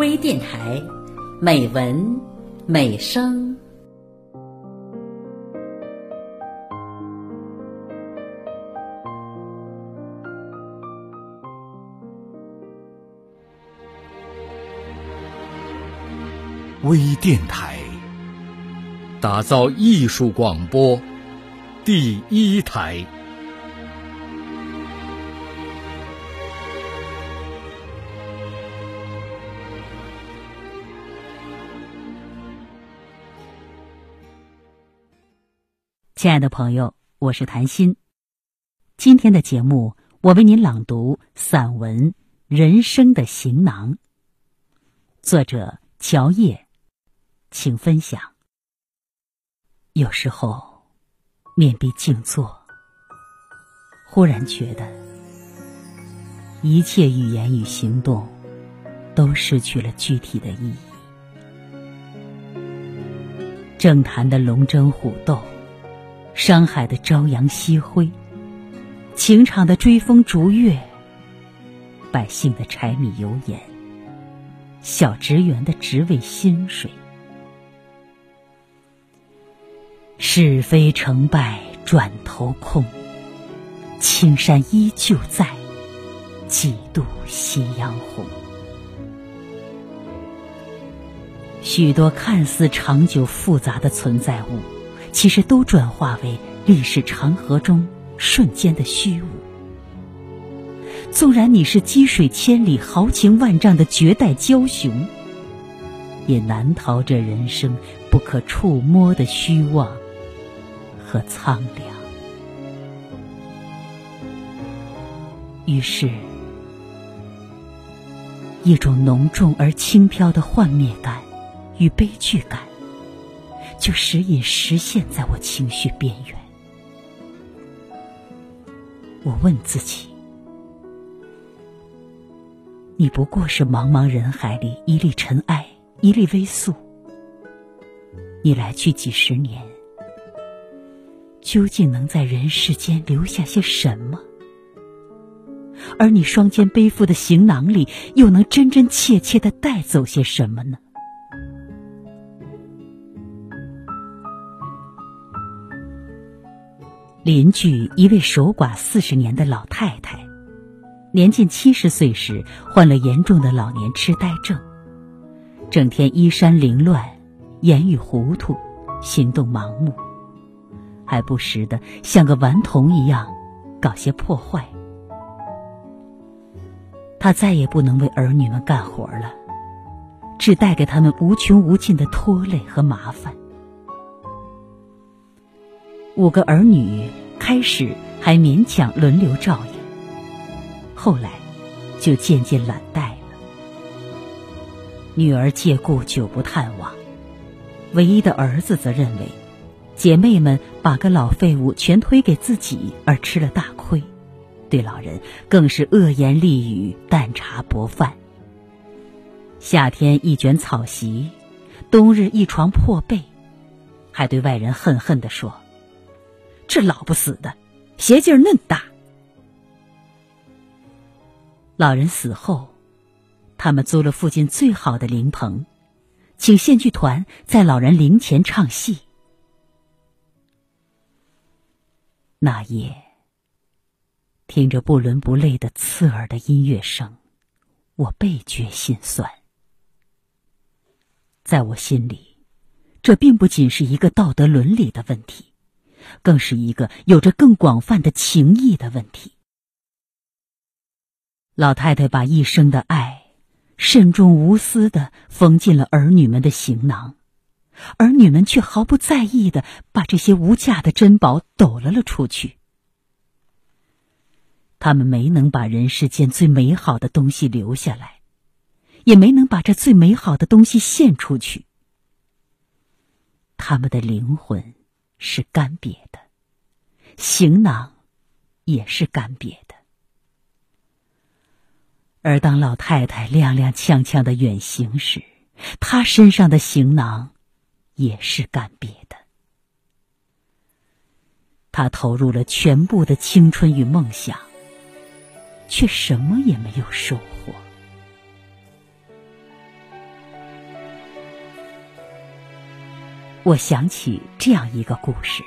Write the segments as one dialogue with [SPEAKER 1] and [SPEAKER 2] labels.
[SPEAKER 1] 微电台，美文美声。
[SPEAKER 2] 微电台，打造艺术广播第一台。
[SPEAKER 3] 亲爱的朋友，我是谭鑫。今天的节目，我为您朗读散文《人生的行囊》，作者乔叶，请分享。有时候，面壁静坐，忽然觉得，一切语言与行动都失去了具体的意义。政坛的龙争虎斗。商海的朝阳夕辉，情场的追风逐月，百姓的柴米油盐，小职员的职位薪水，是非成败转头空，青山依旧在，几度夕阳红。许多看似长久复杂的存在物。其实都转化为历史长河中瞬间的虚无。纵然你是积水千里、豪情万丈的绝代枭雄，也难逃这人生不可触摸的虚妄和苍凉。于是，一种浓重而轻飘的幻灭感与悲剧感。就时隐时现，在我情绪边缘。我问自己：你不过是茫茫人海里一粒尘埃，一粒微素。你来去几十年，究竟能在人世间留下些什么？而你双肩背负的行囊里，又能真真切切的带走些什么呢？邻居一位守寡四十年的老太太，年近七十岁时患了严重的老年痴呆症，整天衣衫凌乱，言语糊涂，行动盲目，还不时的像个顽童一样搞些破坏。他再也不能为儿女们干活了，只带给他们无穷无尽的拖累和麻烦。五个儿女开始还勉强轮流照应，后来就渐渐懒怠了。女儿借故久不探望，唯一的儿子则认为姐妹们把个老废物全推给自己而吃了大亏，对老人更是恶言厉语、淡茶薄饭。夏天一卷草席，冬日一床破被，还对外人恨恨地说。这老不死的，邪劲儿嫩大。老人死后，他们租了附近最好的灵棚，请县剧团在老人灵前唱戏。那夜，听着不伦不类的刺耳的音乐声，我倍觉心酸。在我心里，这并不仅是一个道德伦理的问题。更是一个有着更广泛的情谊的问题。老太太把一生的爱，慎重无私的缝进了儿女们的行囊，儿女们却毫不在意的把这些无价的珍宝抖了了出去。他们没能把人世间最美好的东西留下来，也没能把这最美好的东西献出去。他们的灵魂。是干瘪的，行囊也是干瘪的。而当老太太踉踉跄跄的远行时，她身上的行囊也是干瘪的。她投入了全部的青春与梦想，却什么也没有收获。我想起这样一个故事：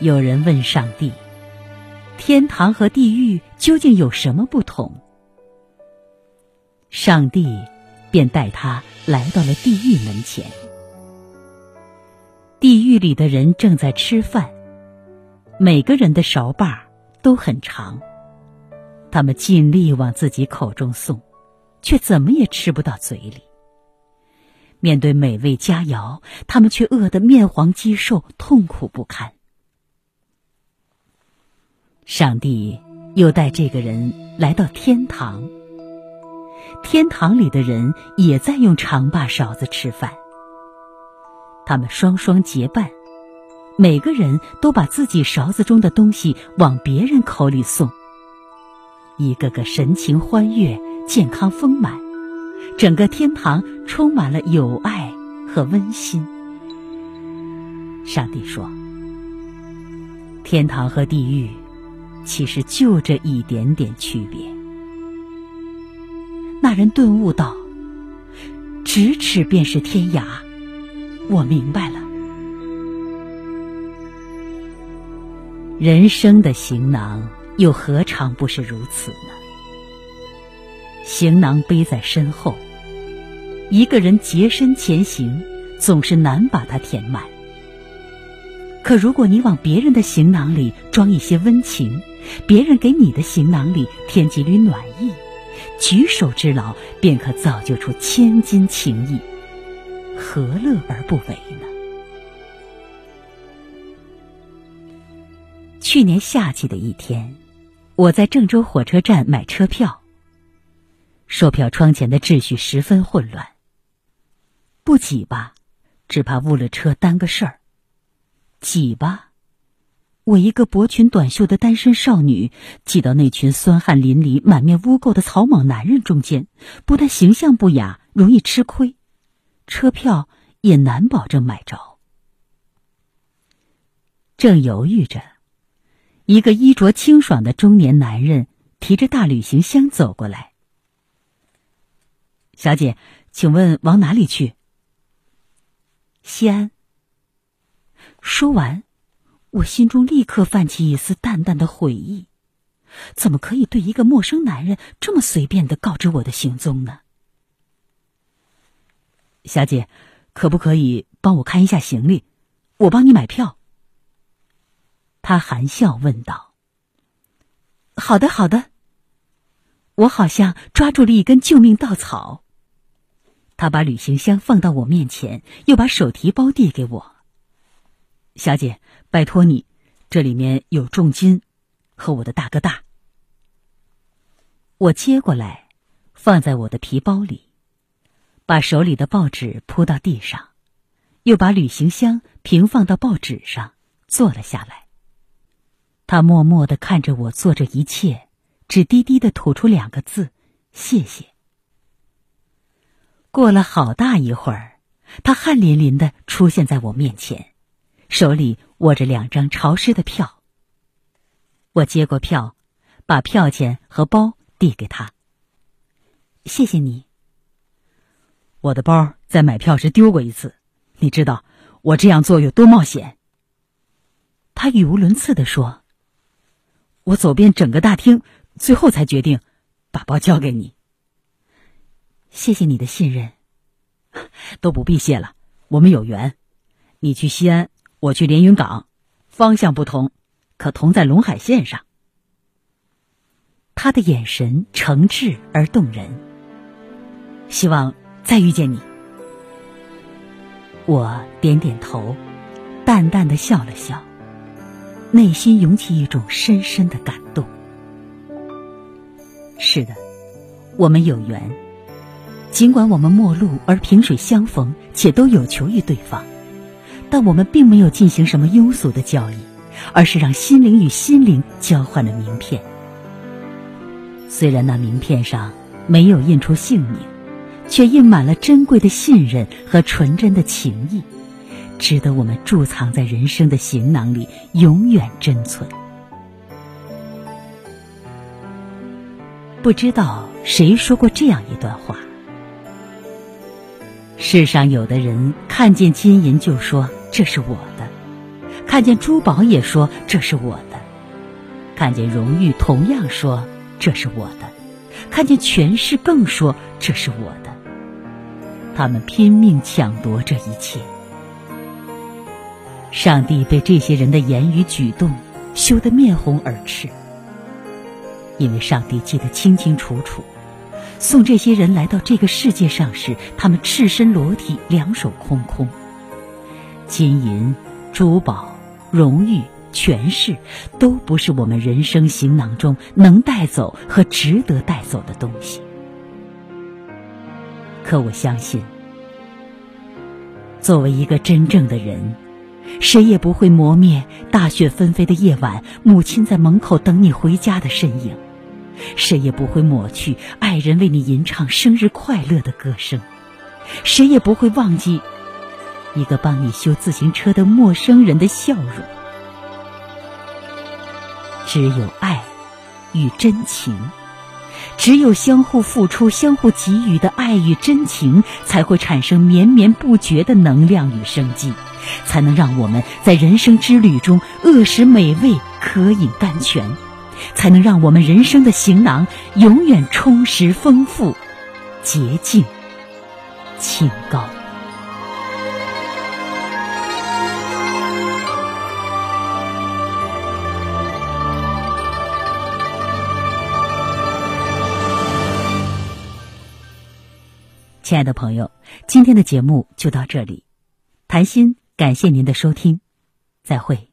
[SPEAKER 3] 有人问上帝，天堂和地狱究竟有什么不同？上帝便带他来到了地狱门前。地狱里的人正在吃饭，每个人的勺把都很长，他们尽力往自己口中送，却怎么也吃不到嘴里。面对美味佳肴，他们却饿得面黄肌瘦，痛苦不堪。上帝又带这个人来到天堂，天堂里的人也在用长把勺子吃饭。他们双双结伴，每个人都把自己勺子中的东西往别人口里送。一个个神情欢悦，健康丰满，整个天堂充满了友爱和温馨。上帝说：“天堂和地狱，其实就这一点点区别。”那人顿悟道：“咫尺便是天涯。”我明白了，人生的行囊又何尝不是如此呢？行囊背在身后，一个人洁身前行，总是难把它填满。可如果你往别人的行囊里装一些温情，别人给你的行囊里添几缕暖意，举手之劳便可造就出千金情谊。何乐而不为呢？去年夏季的一天，我在郑州火车站买车票。售票窗前的秩序十分混乱。不挤吧，只怕误了车耽搁事儿；挤吧，我一个薄裙短袖的单身少女，挤到那群酸汗淋漓、满面污垢的草莽男人中间，不但形象不雅，容易吃亏。车票也难保证买着。正犹豫着，一个衣着清爽的中年男人提着大旅行箱走过来。小姐，请问往哪里去？西安。说完，我心中立刻泛起一丝淡淡的悔意：怎么可以对一个陌生男人这么随便的告知我的行踪呢？小姐，可不可以帮我看一下行李？我帮你买票。他含笑问道：“好的，好的。”我好像抓住了一根救命稻草。他把旅行箱放到我面前，又把手提包递给我。小姐，拜托你，这里面有重金和我的大哥大。我接过来，放在我的皮包里。把手里的报纸铺到地上，又把旅行箱平放到报纸上，坐了下来。他默默的看着我做这一切，只低低的吐出两个字：“谢谢。”过了好大一会儿，他汗淋淋的出现在我面前，手里握着两张潮湿的票。我接过票，把票钱和包递给他：“谢谢你。”
[SPEAKER 2] 我的包在买票时丢过一次，你知道我这样做有多冒险？
[SPEAKER 3] 他语无伦次的说：“
[SPEAKER 2] 我走遍整个大厅，最后才决定把包交给你。
[SPEAKER 3] 谢谢你的信任，
[SPEAKER 2] 都不必谢了，我们有缘。你去西安，我去连云港，方向不同，可同在陇海线上。”
[SPEAKER 3] 他的眼神诚挚而动人，
[SPEAKER 2] 希望。再遇见你，
[SPEAKER 3] 我点点头，淡淡的笑了笑，内心涌起一种深深的感动。是的，我们有缘，尽管我们陌路而萍水相逢，且都有求于对方，但我们并没有进行什么庸俗的交易，而是让心灵与心灵交换了名片。虽然那名片上没有印出姓名。却印满了珍贵的信任和纯真的情谊，值得我们贮藏在人生的行囊里，永远珍存。不知道谁说过这样一段话：世上有的人看见金银就说这是我的，看见珠宝也说这是我的，看见荣誉同样说这是我的，看见权势更说这是我的。他们拼命抢夺这一切。上帝被这些人的言语举动羞得面红耳赤，因为上帝记得清清楚楚。送这些人来到这个世界上时，他们赤身裸体，两手空空。金银、珠宝、荣誉、权势，都不是我们人生行囊中能带走和值得带走的东西。可我相信，作为一个真正的人，谁也不会磨灭大雪纷飞的夜晚，母亲在门口等你回家的身影。谁也不会抹去爱人为你吟唱生日快乐的歌声，谁也不会忘记一个帮你修自行车的陌生人的笑容。只有爱与真情，只有相互付出、相互给予的爱与真情，才会产生绵绵不绝的能量与生机，才能让我们在人生之旅中饿食美味，渴饮甘泉。才能让我们人生的行囊永远充实、丰富、洁净、清高。亲爱的朋友，今天的节目就到这里，谈心感谢您的收听，再会。